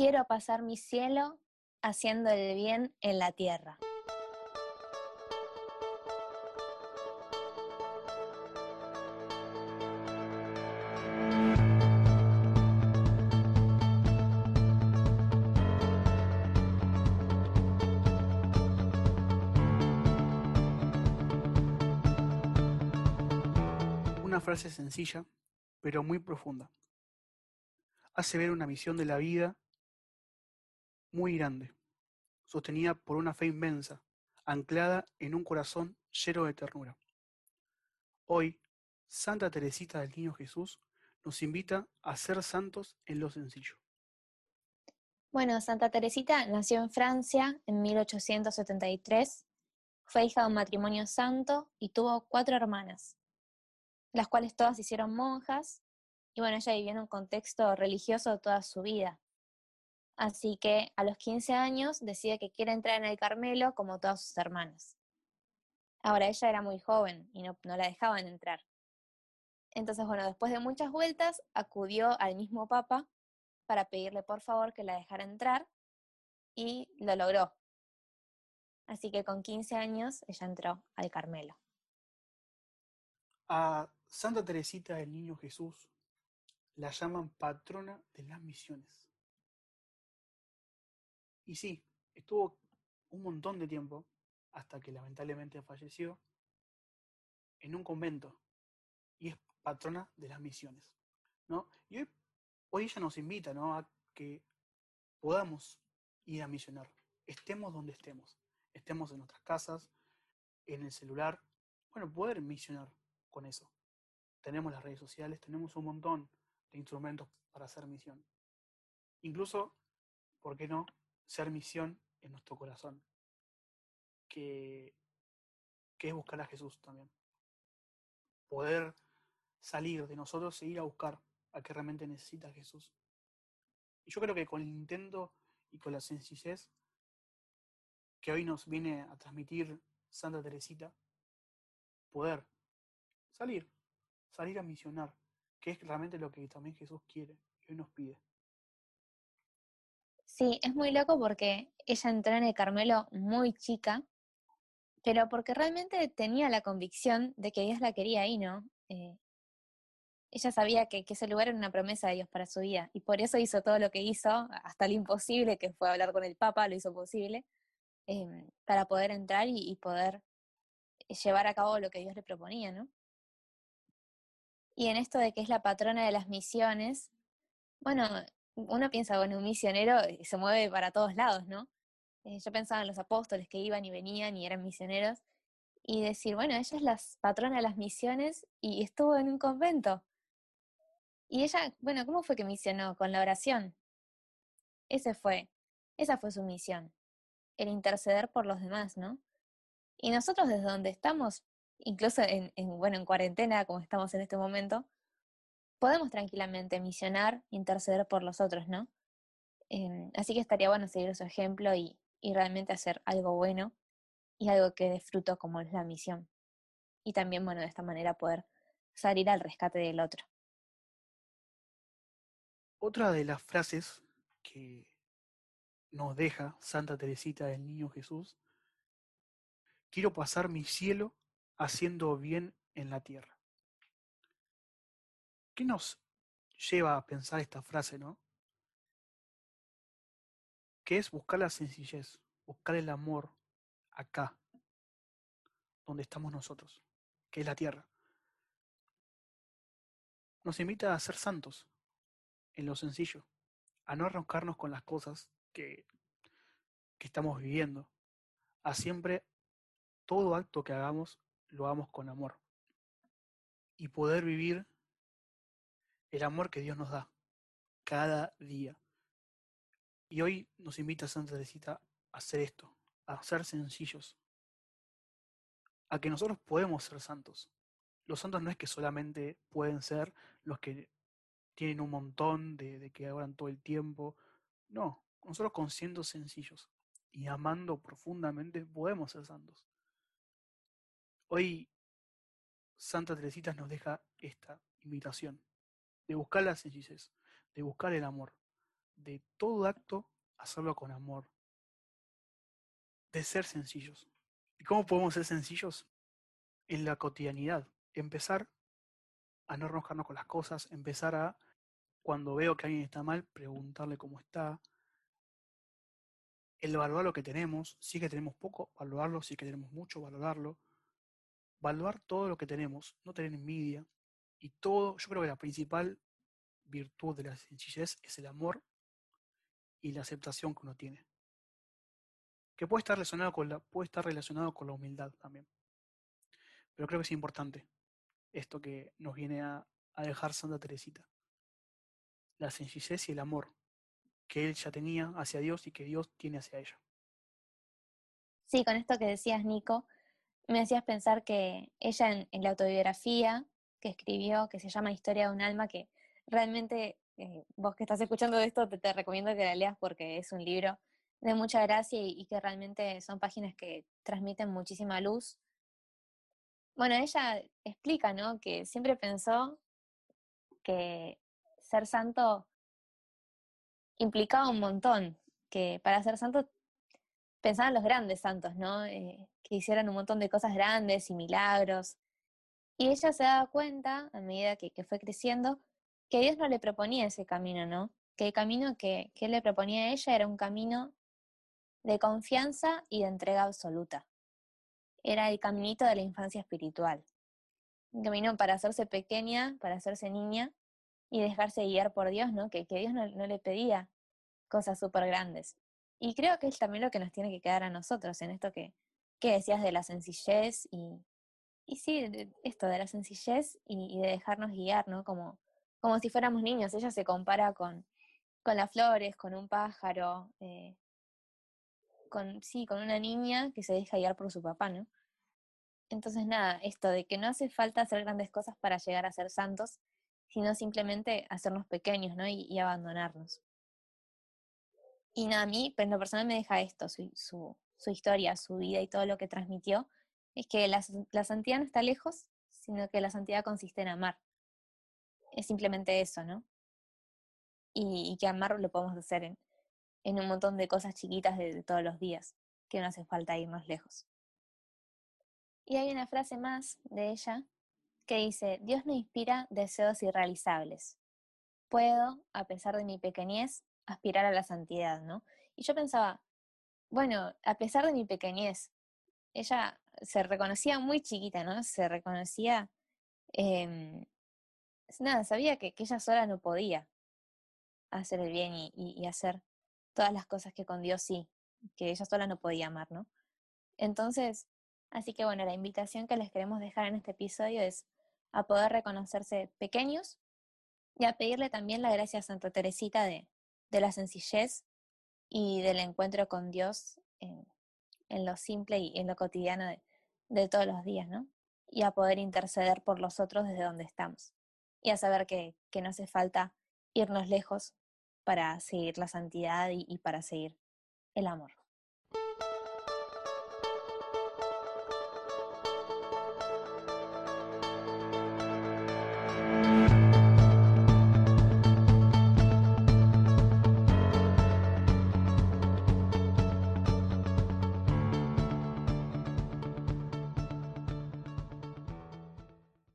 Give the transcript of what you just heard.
quiero pasar mi cielo haciendo el bien en la tierra. Una frase sencilla, pero muy profunda. Hace ver una visión de la vida muy grande, sostenida por una fe inmensa, anclada en un corazón lleno de ternura. Hoy, Santa Teresita del Niño Jesús nos invita a ser santos en lo sencillo. Bueno, Santa Teresita nació en Francia en 1873, fue hija de un matrimonio santo y tuvo cuatro hermanas, las cuales todas hicieron monjas, y bueno, ella vivió en un contexto religioso toda su vida. Así que a los 15 años decide que quiere entrar en el Carmelo como todas sus hermanas. Ahora ella era muy joven y no, no la dejaban entrar. Entonces, bueno, después de muchas vueltas, acudió al mismo Papa para pedirle por favor que la dejara entrar y lo logró. Así que con 15 años ella entró al Carmelo. A Santa Teresita del Niño Jesús la llaman patrona de las misiones. Y sí, estuvo un montón de tiempo, hasta que lamentablemente falleció, en un convento. Y es patrona de las misiones. ¿no? Y hoy, hoy ella nos invita ¿no? a que podamos ir a misionar, estemos donde estemos, estemos en nuestras casas, en el celular, bueno, poder misionar con eso. Tenemos las redes sociales, tenemos un montón de instrumentos para hacer misión. Incluso, ¿por qué no? Ser misión en nuestro corazón, que, es buscar a Jesús también. Poder salir de nosotros e ir a buscar a que realmente necesita Jesús. Y yo creo que con el intento y con la sencillez que hoy nos viene a transmitir Santa Teresita, poder salir, salir a misionar, que es realmente lo que también Jesús quiere y hoy nos pide. Sí, es muy loco porque ella entró en el Carmelo muy chica, pero porque realmente tenía la convicción de que Dios la quería ahí, ¿no? Eh, ella sabía que, ese lugar era una promesa de Dios para su vida y por eso hizo todo lo que hizo, hasta lo imposible, que fue hablar con el Papa, lo hizo posible, eh, para poder entrar y, y, poder llevar a cabo lo que Dios le proponía, ¿no? Y en esto de que es la patrona de las misiones, bueno, uno piensa, bueno, un misionero se mueve para todos lados, ¿no? Eh, yo pensaba en los apóstoles que iban y venían y eran misioneros, y decir, bueno, ella es la patrona de las misiones y estuvo en un convento. Y ella, bueno, ¿cómo fue que misionó? Con la oración. Ese fue, esa fue su misión, el interceder por los demás, ¿no? Y nosotros desde donde estamos, incluso en, en, bueno, en cuarentena, como estamos en este momento, podemos tranquilamente misionar, interceder por los otros, ¿no? Eh, así que estaría bueno seguir su ejemplo y, y realmente hacer algo bueno y algo que dé fruto como es la misión. Y también, bueno, de esta manera poder salir al rescate del otro. Otra de las frases que nos deja Santa Teresita del Niño Jesús, quiero pasar mi cielo haciendo bien en la tierra. ¿Qué nos lleva a pensar esta frase, no? Que es buscar la sencillez, buscar el amor acá, donde estamos nosotros, que es la tierra. Nos invita a ser santos, en lo sencillo, a no arrancarnos con las cosas que, que estamos viviendo, a siempre todo acto que hagamos lo hagamos con amor y poder vivir el amor que Dios nos da cada día. Y hoy nos invita Santa Teresita a hacer esto, a ser sencillos, a que nosotros podemos ser santos. Los santos no es que solamente pueden ser los que tienen un montón de, que hagan todo el tiempo. No, nosotros con siendo sencillos y amando profundamente podemos ser santos. Hoy Santa Teresita nos deja esta invitación de buscar la sencillez, de buscar el amor, de todo acto hacerlo con amor, de ser sencillos. ¿Y cómo podemos ser sencillos? En la cotidianidad. Empezar a no enojarnos con las cosas, empezar a, cuando veo que alguien está mal, preguntarle cómo está, el valorar lo que tenemos, si que tenemos poco, valorarlo, si que tenemos mucho, valorarlo, valorar todo lo que tenemos, no tener envidia, y todo, yo creo que la principal virtud de la sencillez es el amor y la aceptación que uno tiene. Que puede estar relacionado con la, puede estar relacionado con la humildad también. Pero creo que es importante esto que nos viene a, a dejar Santa Teresita. La sencillez y el amor que él ya tenía hacia Dios y que Dios tiene hacia ella. Sí, con esto que decías, Nico, me hacías pensar que ella en, en la autobiografía que escribió, que se llama Historia de un alma, que realmente eh, vos que estás escuchando esto, te, recomiendo que la leas porque es un libro de mucha gracia y, que realmente son páginas que transmiten muchísima luz. Bueno, ella explica, ¿no? Que siempre pensó que ser santo implicaba un montón, que para ser santo pensaban los grandes santos, ¿no? Eh, que hicieran un montón de cosas grandes y milagros. Y ella se daba cuenta, a medida que, fue creciendo, que Dios no le proponía ese camino, ¿no? Que el camino que, que Él le proponía a ella era un camino de confianza y de entrega absoluta. Era el caminito de la infancia espiritual. Un camino para hacerse pequeña, para hacerse niña y dejarse guiar por Dios, ¿no? Que, que Dios no, no le pedía cosas súper grandes. Y creo que es también lo que nos tiene que quedar a nosotros en esto que, que decías de la sencillez y, y sí, esto de la sencillez y, de dejarnos guiar, ¿no? Como, como si fuéramos niños. Ella se compara con, con las flores, con un pájaro, eh, con, sí, con una niña que se deja guiar por su papá, ¿no? Entonces, nada, esto de que no hace falta hacer grandes cosas para llegar a ser santos, sino simplemente hacernos pequeños, ¿no? Y, y abandonarnos. Y nada, a mí, pues, en lo personal me deja esto, su, su, su, historia, su vida y todo lo que transmitió, es que la, santidad no está lejos, sino que la santidad consiste en amar es simplemente eso, ¿no? Y, y, que amar lo podemos hacer en, en un montón de cosas chiquitas de, de, todos los días, que no hace falta irnos lejos. Y hay una frase más de ella que dice, Dios me inspira deseos irrealizables. Puedo, a pesar de mi pequeñez, aspirar a la santidad, ¿no? Y yo pensaba, bueno, a pesar de mi pequeñez, ella se reconocía muy chiquita, ¿no? Se reconocía eh, nada, sabía que, que, ella sola no podía hacer el bien y, hacer todas las cosas que con Dios sí, que ella sola no podía amar, ¿no? Entonces, así que bueno, la invitación que les queremos dejar en este episodio es a poder reconocerse pequeños y a pedirle también la gracia a Santa Teresita de, de la sencillez y del encuentro con Dios en, en lo simple y en lo cotidiano de, de todos los días, ¿no? Y a poder interceder por los otros desde donde estamos y a saber que, que no hace falta irnos lejos para seguir la santidad y, y para seguir el amor.